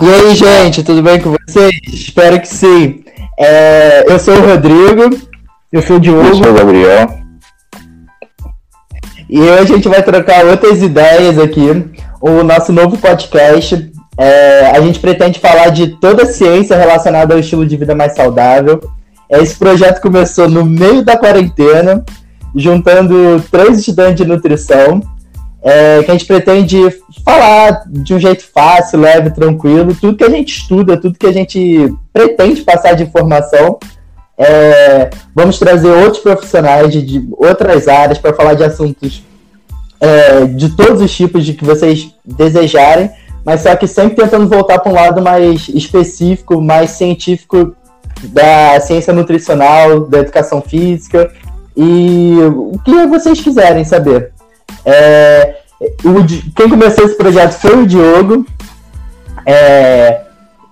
E aí, gente, tudo bem com vocês? Espero que sim. É, eu sou o Rodrigo. Eu sou o Diogo. Eu sou o Gabriel. E hoje a gente vai trocar outras ideias aqui. O nosso novo podcast. É, a gente pretende falar de toda a ciência relacionada ao estilo de vida mais saudável. Esse projeto começou no meio da quarentena, juntando três estudantes de nutrição é, que a gente pretende falar de um jeito fácil, leve, tranquilo, tudo que a gente estuda, tudo que a gente pretende passar de informação. É, vamos trazer outros profissionais de, de outras áreas para falar de assuntos é, de todos os tipos de que vocês desejarem, mas só que sempre tentando voltar para um lado mais específico, mais científico da ciência nutricional, da educação física e o que vocês quiserem saber. É, o, quem começou esse projeto foi o Diogo. É,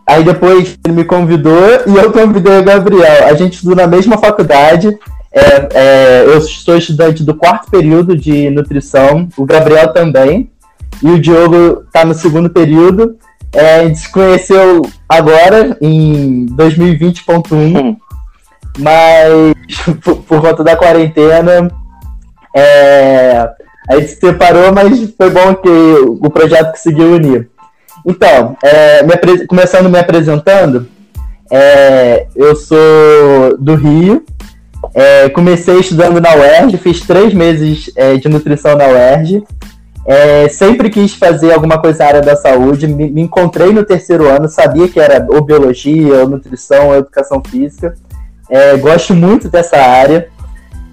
aí depois ele me convidou e eu convidei o Gabriel. A gente estudou na mesma faculdade. É, é, eu sou estudante do quarto período de nutrição, o Gabriel também. E o Diogo está no segundo período. É, a gente se conheceu agora, em 2020.1, hum. mas por, por, conta da quarentena, é, a gente se separou, mas foi bom que o projeto conseguiu unir. Então, é, me começando me apresentando, é, eu sou do Rio, é, comecei estudando na UERJ, fiz três meses é, de nutrição na UERJ, é, sempre quis fazer alguma coisa na área da saúde, me, me, encontrei no terceiro ano, sabia que era ou biologia, ou nutrição, ou educação física, é, gosto muito dessa área,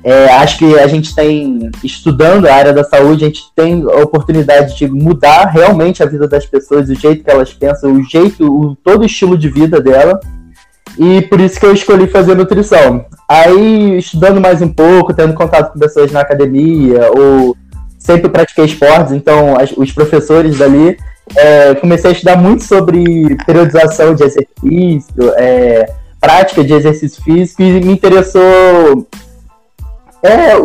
é, acho que a gente tem, estudando a área da saúde, a gente tem a oportunidade de mudar realmente a vida das pessoas, o jeito que elas pensam, o jeito, o, todo o estilo de vida dela. E por isso que eu escolhi fazer nutrição. Aí, estudando mais um pouco, tendo contato com pessoas na academia, ou sempre pratiquei esportes, então as, os professores dali, é, comecei a estudar muito sobre periodização de exercício, é, prática de exercício físico, e me interessou é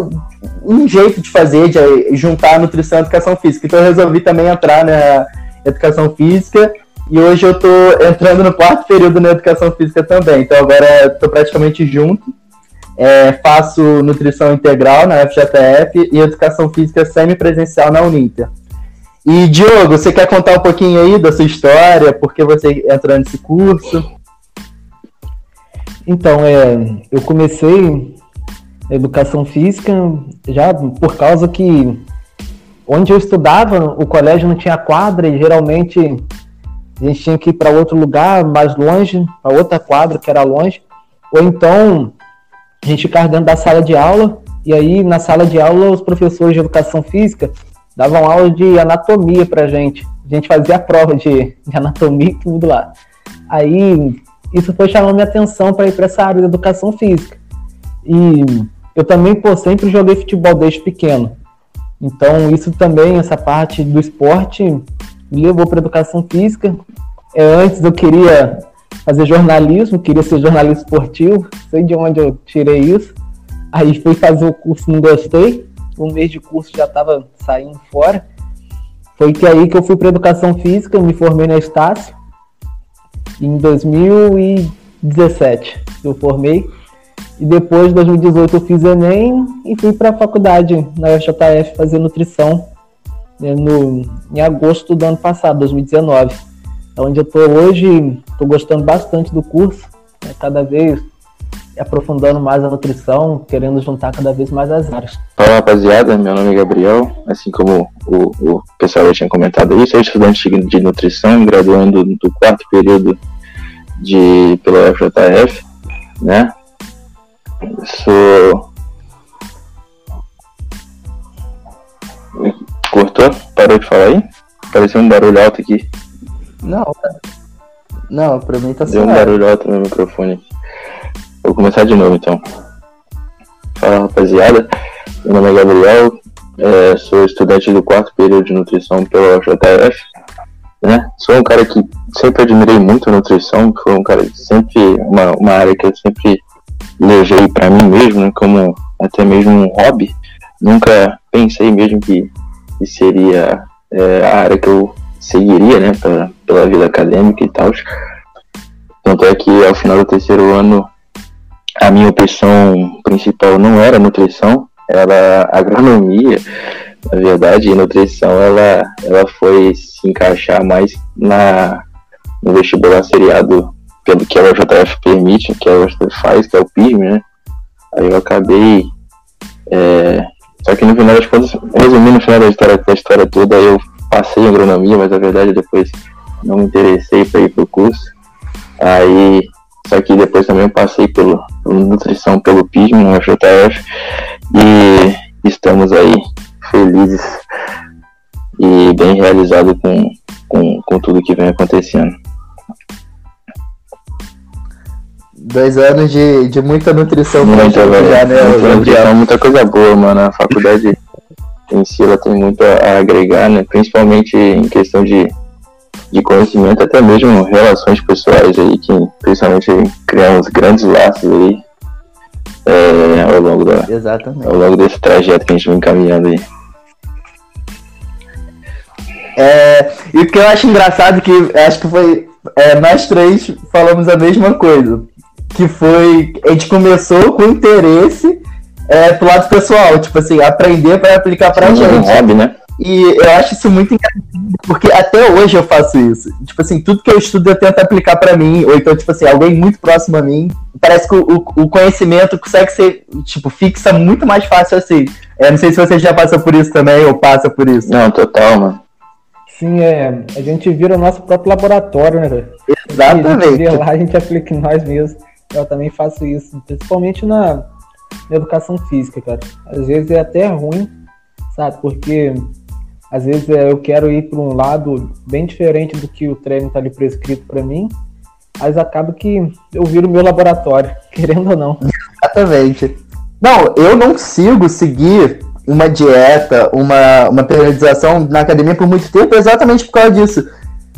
um jeito de fazer, de juntar nutrição e educação física. Então eu resolvi também entrar na educação física e hoje eu estou entrando no quarto período na educação física também. Então agora estou praticamente junto. É, faço nutrição integral na FJF e educação física semipresencial na Uninter. E Diogo, você quer contar um pouquinho aí da sua história, por que você entrou nesse curso? Então, é, eu comecei educação física, já por causa que onde eu estudava, o colégio não tinha quadra e geralmente a gente tinha que ir para outro lugar, mais longe, para outra quadra que era longe, ou então a gente ficava dentro da sala de aula e aí na sala de aula os professores de educação física davam aula de anatomia para gente. A gente fazia a prova de, de anatomia e tudo lá. Aí isso foi chamando minha atenção para ir para essa área de educação física. E eu também, pô, sempre joguei futebol desde pequeno. Então, isso também, essa parte do esporte, me levou para educação física. É, antes eu queria fazer jornalismo, queria ser jornalista esportivo, sei de onde eu tirei isso. Aí fui fazer o curso, não gostei. Um mês de curso já estava saindo fora. Foi que aí que eu fui para educação física, me formei na Estácio. Em 2017 eu formei. E depois, de 2018, eu fiz Enem e fui para a faculdade na UFJF fazer nutrição né, no, em agosto do ano passado, 2019. É onde eu estou hoje, estou gostando bastante do curso, né, cada vez aprofundando mais a nutrição, querendo juntar cada vez mais as áreas. Fala rapaziada, meu nome é Gabriel, assim como o, o pessoal já tinha comentado aí, sou estudante de nutrição, graduando do quarto período de, pela UFJF, né? Sou. Cortou? Parou de falar aí? Pareceu um barulho alto aqui. Não. Não, pra mim tá Deu um barulho alto no microfone. Vou começar de novo então. Fala rapaziada, meu nome é Gabriel, é, sou estudante do quarto período de nutrição pela JF. Né? Sou um cara que sempre admirei muito a nutrição, foi um cara que sempre, uma, uma área que eu sempre levei para mim mesmo, né, como até mesmo um hobby, nunca pensei mesmo que, que seria é, a área que eu seguiria, né, pela vida acadêmica e tal. Tanto é que ao final do terceiro ano, a minha opção principal não era nutrição, era agronomia. Na verdade, nutrição ela, ela foi se encaixar mais na, no vestibular seriado pelo que a UJF permite, que a UJF faz, que é o PIRM, né? Aí eu acabei. É, só que no final das contas, resumindo no final da história, da história toda, eu passei em agronomia, mas na verdade depois não me interessei para ir pro curso. Aí, só que depois também eu passei pelo, pelo nutrição pelo PISM, no JF, e estamos aí felizes e bem realizados com, com, com tudo que vem acontecendo. Dois anos de, de muita nutrição muita, velho, já, né? Muita nutrição, muita coisa boa, mano. A faculdade em si ela tem muito a agregar, né? Principalmente em questão de, de conhecimento, até mesmo relações pessoais aí, que principalmente criamos grandes laços aí é, ao, longo da, Exatamente. ao longo desse trajeto que a gente vem caminhando aí. É, e o que eu acho engraçado é que acho que foi é, nós três falamos a mesma coisa que foi. A gente começou com interesse é, pro lado pessoal, tipo assim, aprender para aplicar pra Sim, gente. É hobby, né? E eu acho isso muito engraçado, porque até hoje eu faço isso. Tipo assim, tudo que eu estudo eu tento aplicar para mim, ou então, tipo assim, alguém muito próximo a mim. Parece que o, o conhecimento consegue ser, tipo, fixa muito mais fácil assim. É, não sei se você já passou por isso também, ou passa por isso. Não, total, mano. Sim, é, a gente vira o nosso próprio laboratório, né, Exatamente. A gente lá, a gente aplica em nós mesmos. Eu também faço isso, principalmente na, na educação física, cara. Às vezes é até ruim, sabe? Porque às vezes é, eu quero ir para um lado bem diferente do que o treino está ali prescrito para mim, mas acaba que eu viro meu laboratório, querendo ou não. Exatamente. Não, eu não consigo seguir uma dieta, uma, uma periodização na academia por muito tempo exatamente por causa disso.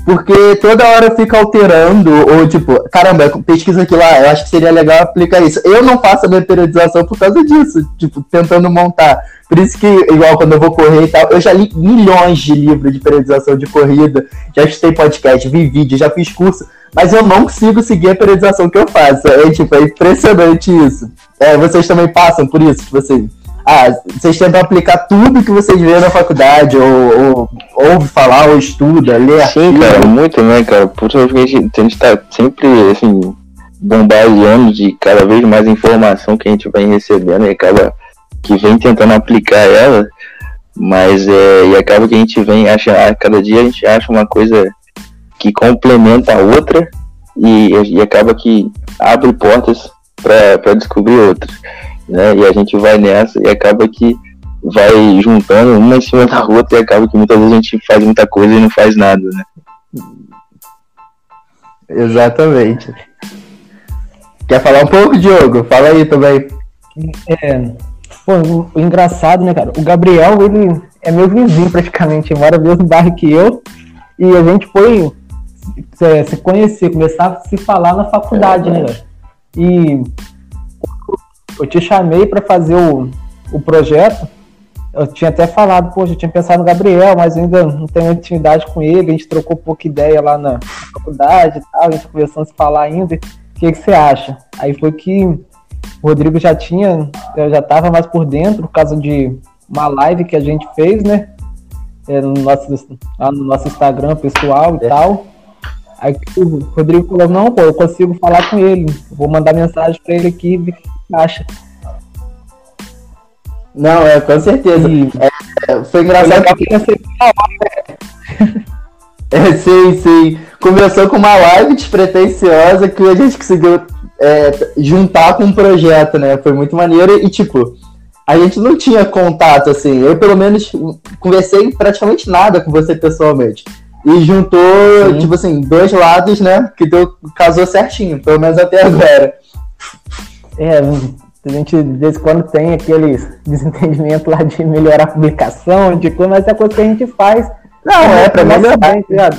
Porque toda hora fica alterando, ou tipo, caramba, pesquisa aqui lá, eu acho que seria legal aplicar isso. Eu não faço a minha periodização por causa disso, tipo, tentando montar. Por isso que, igual quando eu vou correr e tal, eu já li milhões de livros de periodização de corrida, já escutei podcast, vi vídeo, já fiz curso, mas eu não consigo seguir a periodização que eu faço. É, tipo, é impressionante isso. É, vocês também passam por isso, tipo assim ah, vocês tentam aplicar tudo que vocês vêem na faculdade, ou, ou ouve falar, ou estuda, lê Sim, cara, muito, né, cara? Porque a gente, a gente tá sempre, assim, bombardeando de cada vez mais informação que a gente vai recebendo e acaba que vem tentando aplicar ela, mas é, e acaba que a gente vem, acha, cada dia a gente acha uma coisa que complementa a outra e, e acaba que abre portas para descobrir outras né? E a gente vai nessa e acaba que vai juntando uma em cima da outra e acaba que muitas vezes a gente faz muita coisa e não faz nada, né? Exatamente. Quer falar um pouco, Diogo? Fala aí também. É, pô, o engraçado, né, cara? O Gabriel, ele é meu vizinho praticamente, mora no mesmo bairro que eu. E a gente foi se, se conhecer, começar a se falar na faculdade, é, né, cara? E eu te chamei para fazer o, o projeto. Eu tinha até falado, poxa, eu tinha pensado no Gabriel, mas ainda não tenho intimidade com ele. A gente trocou pouca ideia lá na faculdade e tal, a gente conversando se falar ainda. O que, que você acha? Aí foi que o Rodrigo já tinha, eu já estava mais por dentro por causa de uma live que a gente fez, né? É, no, nosso, lá no nosso Instagram pessoal e é. tal. Aí o Rodrigo falou, não, pô, eu consigo falar com ele. Vou mandar mensagem para ele aqui acha. Não, é, com certeza. É, foi engraçado foi que... é, sim, sim. Começou com uma live despretensiosa que a gente conseguiu é, juntar com um projeto, né? Foi muito maneiro e, tipo, a gente não tinha contato, assim. Eu, pelo menos, conversei praticamente nada com você pessoalmente. E juntou, sim. tipo assim, dois lados, né? Que deu, casou certinho, pelo menos até agora. É, a gente de vez em quando tem aqueles desentendimento lá de melhorar a publicação, de coisa, mas é coisa que a gente faz. Não, é, é para melhorar.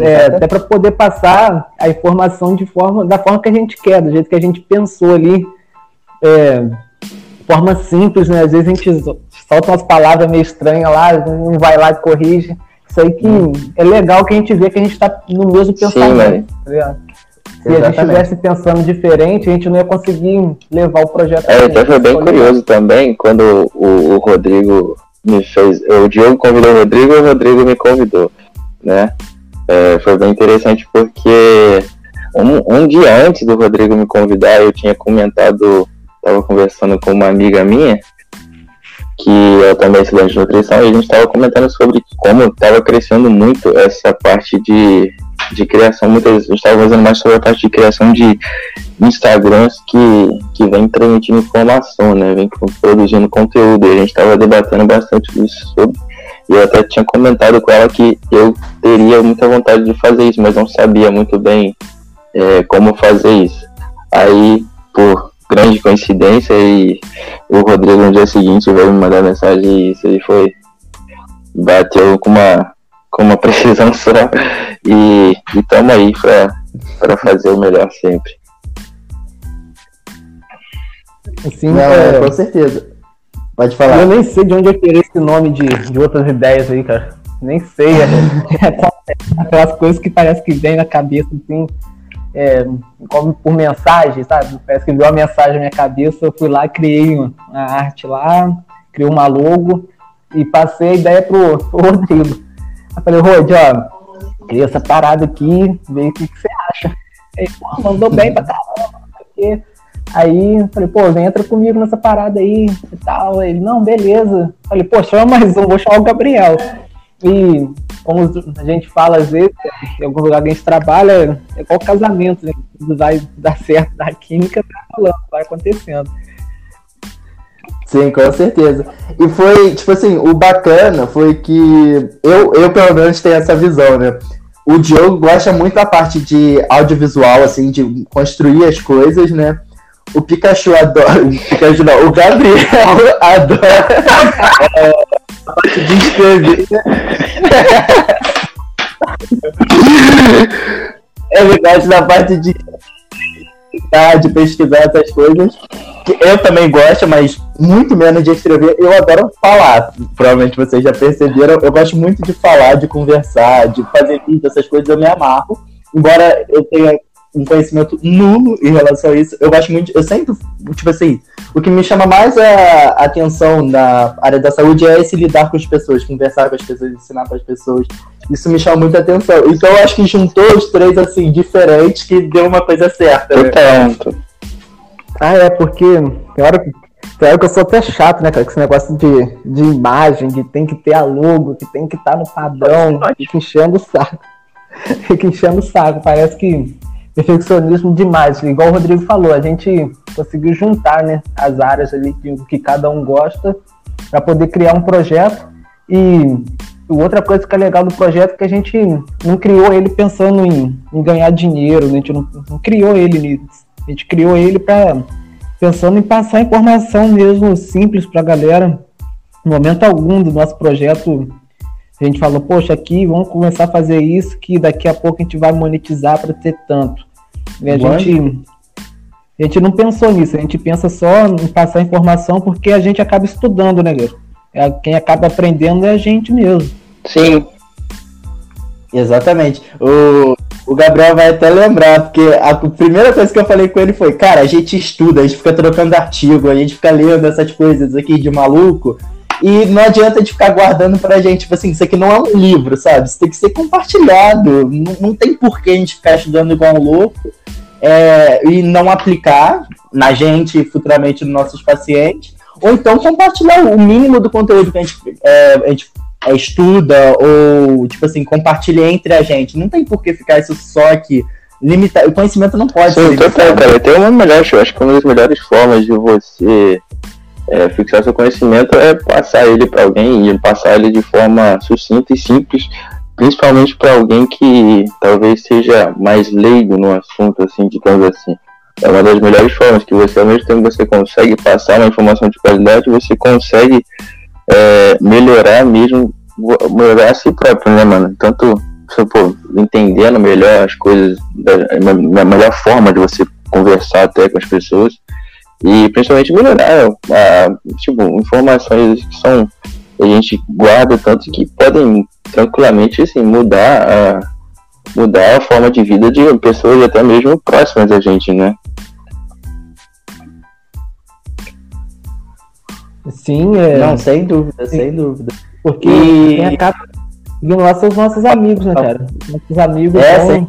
É, até para poder passar a informação de forma, da forma que a gente quer, do jeito que a gente pensou ali, é, forma simples, né? Às vezes a gente solta umas palavras meio estranhas lá, um vai lá e corrige. Isso aí que é legal que a gente vê que a gente está no mesmo pensamento, Sim, tá ligado? Se Exatamente. a gente estivesse pensando diferente, a gente não ia conseguir levar o projeto. É, então foi bem curioso também quando o, o, Rodrigo me fez. O Diogo convidou o Rodrigo e o Rodrigo me convidou, né? É, foi bem interessante porque um, um dia antes do Rodrigo me convidar, eu tinha comentado, estava conversando com uma amiga minha, que eu também estudante de nutrição, e a gente estava comentando sobre como estava crescendo muito essa parte de de criação, muitas vezes, estava fazendo mais sobre a parte de criação de Instagrams que, que vem transmitindo informação, né? Vem produzindo conteúdo. E a gente estava debatendo bastante isso sobre. E eu até tinha comentado com ela que eu teria muita vontade de fazer isso, mas não sabia muito bem é, como fazer isso. Aí, por grande coincidência, e o Rodrigo no dia seguinte veio me mandar mensagem e isso aí foi. Bateu com uma com uma precisão só e estamos aí para fazer o melhor sempre. Sim, Não, é, com certeza. Pode falar. Eu nem sei de onde eu tirei esse nome de, de outras ideias aí, cara. Nem sei. É, é aquelas coisas que parece que vem na cabeça, assim, é, como por mensagem, sabe? Parece que veio uma mensagem na minha cabeça, eu fui lá, criei uma, uma arte lá, criei uma logo e passei a ideia pro, pro Rodrigo. Eu falei, Rod, ó, criei essa parada aqui, vê o que, que você acha. Ele, pô, mandou bem pra caramba. Aí falei, pô, entra comigo nessa parada aí e tal. Ele, não, beleza. Falei, pô, chama mais um, vou chamar o Gabriel. E como a gente fala às vezes, em algum lugar que a gente trabalha, é igual casamento, né? Vai dar certo na química, tá falando, vai acontecendo. Sim, com certeza. E foi, tipo assim, o bacana foi que eu, eu pelo menos tenho essa visão, né? O Diogo gosta muito da parte de audiovisual, assim, de construir as coisas, né? O Pikachu adora. O Pikachu não, o Gabriel adora é, a parte de escrever. É verdade, na parte de de pesquisar essas coisas. Que eu também gosto, mas muito menos de escrever. Eu adoro falar. Provavelmente vocês já perceberam. Eu gosto muito de falar, de conversar, de fazer vídeo, essas coisas eu me amarro. Embora eu tenha um conhecimento nulo em relação a isso. Eu gosto muito, eu sempre, tipo assim, o que me chama mais a atenção na área da saúde é esse lidar com as pessoas, conversar com as pessoas, ensinar para as pessoas. Isso me chama muita atenção. Então eu acho que juntou os três assim diferentes que deu uma coisa certa. Né? Tanto. Ah, é porque tem hora que hora que eu sou até chato, né, cara? Com esse negócio de, de imagem, que tem que ter a logo, que tem que estar tá no padrão, fica enchendo o saco. Fica enchendo o saco. Parece que perfeccionismo demais. Igual o Rodrigo falou, a gente conseguiu juntar né, as áreas ali que, que cada um gosta para poder criar um projeto. E outra coisa que é legal do projeto é que a gente não criou ele pensando em, em ganhar dinheiro, né? a gente não, não criou ele nisso. A gente criou ele para pensando em passar informação mesmo simples para a galera. No momento algum do nosso projeto, a gente falou, poxa, aqui vamos começar a fazer isso, que daqui a pouco a gente vai monetizar para ter tanto. E a gente, a gente não pensou nisso, a gente pensa só em passar informação porque a gente acaba estudando, né, galera? É, quem acaba aprendendo é a gente mesmo. Sim. Exatamente. O, o Gabriel vai até lembrar, porque a primeira coisa que eu falei com ele foi, cara, a gente estuda, a gente fica trocando artigo, a gente fica lendo essas coisas aqui de maluco, e não adianta de ficar guardando pra gente, tipo assim, isso aqui não é um livro, sabe? Isso tem que ser compartilhado. Não, não tem por que a gente ficar estudando igual um louco é, e não aplicar na gente e futuramente nos nossos pacientes. Ou então compartilhar o mínimo do conteúdo que a gente, é, a gente é, estuda, ou, tipo assim, compartilha entre a gente. Não tem por que ficar isso só aqui. Limitar, o conhecimento não pode Sim, ser. Total, cara. Tem uma melhor, eu acho que uma das melhores formas de você é, fixar seu conhecimento é passar ele para alguém e passar ele de forma sucinta e simples, principalmente para alguém que talvez seja mais leigo no assunto, assim, digamos assim. É uma das melhores formas que você, ao mesmo tempo que você consegue passar uma informação de qualidade, você consegue é, melhorar mesmo, melhorar a si próprio, né, mano? Tanto, pô, entendendo melhor as coisas, da, da melhor forma de você conversar até com as pessoas, e principalmente melhorar a, tipo, informações que são a gente guarda tanto que podem tranquilamente assim, mudar a, mudar a forma de vida de pessoas até mesmo próximas a gente, né? Sim, é. Não, sem dúvida, Sim. sem dúvida. Porque e... quem acaba seguindo lá são os nossos amigos, né, cara? Nossos amigos é, vão,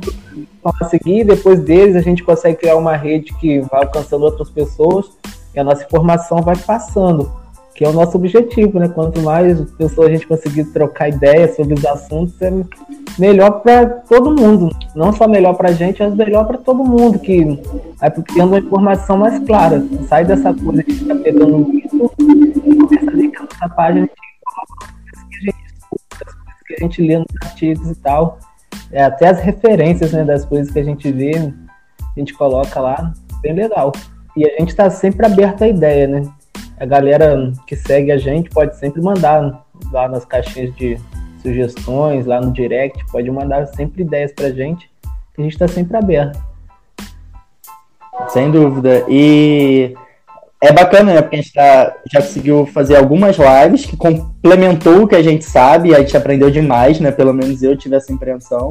vão a seguir, depois deles a gente consegue criar uma rede que vai alcançando outras pessoas e a nossa informação vai passando, que é o nosso objetivo, né? Quanto mais pessoas a gente conseguir trocar ideias sobre os assuntos, é melhor para todo mundo. Não só melhor para a gente, mas melhor para todo mundo, que vai tendo uma informação mais clara. Sai dessa coisa de ficar pegando muito e começa a página que a gente escuta, as coisas que a gente lê nos artigos e tal. É, até as referências né, das coisas que a gente vê, a gente coloca lá, bem legal. E a gente está sempre aberto à ideia, né? A galera que segue a gente pode sempre mandar lá nas caixinhas de sugestões, lá no direct, pode mandar sempre ideias pra gente, que a gente está sempre aberto. Sem dúvida. E é bacana, né? Porque a gente tá, já conseguiu fazer algumas lives que complementou o que a gente sabe, a gente aprendeu demais, né? Pelo menos eu tive essa impressão.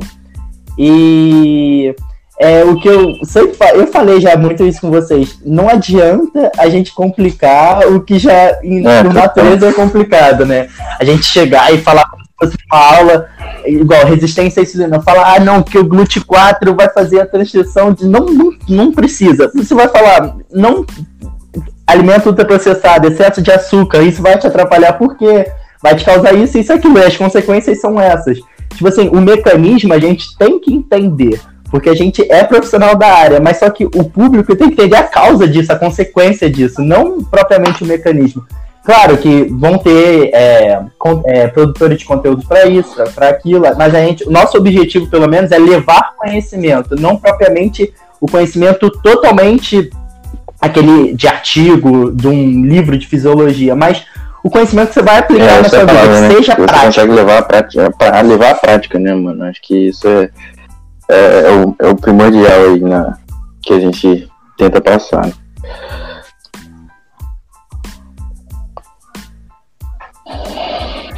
E é o que eu sempre eu falei já muito isso com vocês. Não adianta a gente complicar o que já em, é, por natureza é complicado, né? A gente chegar e falar como se fosse uma aula igual resistência a insulina, falar ah não que o GLUT4 vai fazer a transcrição de não não, não precisa. Você vai falar não alimento ultraprocessado, excesso de açúcar, isso vai te atrapalhar porque vai te causar isso, isso e aquilo, e as consequências são essas. Tipo assim, o mecanismo a gente tem que entender porque a gente é profissional da área, mas só que o público tem que entender a causa disso, a consequência disso, não propriamente o mecanismo. Claro que vão ter é, é, produtores de conteúdo para isso, para aquilo, mas a gente, o nosso objetivo, pelo menos, é levar conhecimento, não propriamente o conhecimento totalmente aquele de artigo, de um livro de fisiologia, mas o conhecimento que você vai aplicar é, na sua vida, né? seja você prático. consegue levar a prática, pra levar a prática, né, mano? Acho que isso é é, é, o, é o primordial aí na, que a gente tenta passar. Né?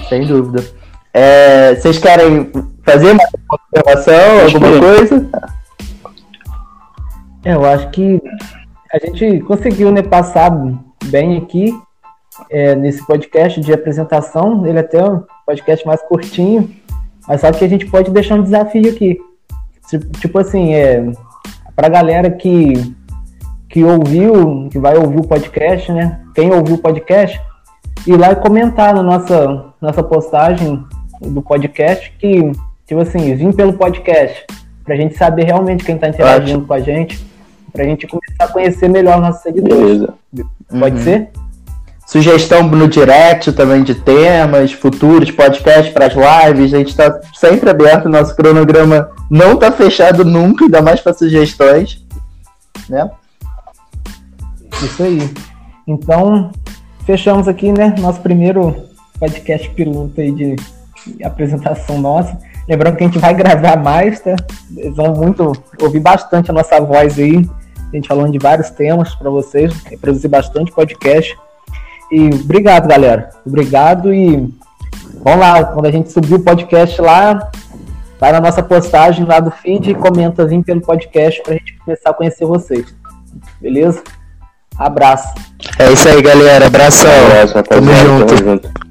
Sem dúvida. É, vocês querem fazer uma observação, alguma coisa? É, eu acho que a gente conseguiu né, passar bem aqui é, nesse podcast de apresentação. Ele é até um podcast mais curtinho, mas só que a gente pode deixar um desafio aqui. Tipo assim, é, pra galera que, que ouviu, que vai ouvir o podcast, né? Quem ouviu o podcast, ir lá e comentar na nossa, nossa postagem do podcast que, tipo assim, vim pelo podcast, pra gente saber realmente quem tá interagindo com a gente, pra gente começar a conhecer melhor nossos seguidores. Beleza. Pode uhum. ser? sugestão no direct também de temas futuros, podcast para as lives. A gente está sempre aberto, nosso cronograma não está fechado nunca, ainda mais para sugestões. Né? Isso aí. Então, fechamos aqui, né? Nosso primeiro podcast piloto aí de apresentação nossa. Lembrando que a gente vai gravar mais, tá? Eles vão muito ouvir bastante a nossa voz aí. A gente falando de vários temas para vocês, produzir bastante podcast. E obrigado, galera. Obrigado e vamos lá. Quando a gente subir o podcast lá, vai na nossa postagem lá do feed e comenta vim pelo podcast pra gente começar a conhecer vocês. Beleza? Abraço. É isso aí, galera. Abração. Abraço, Tamo junto. Tamo junto.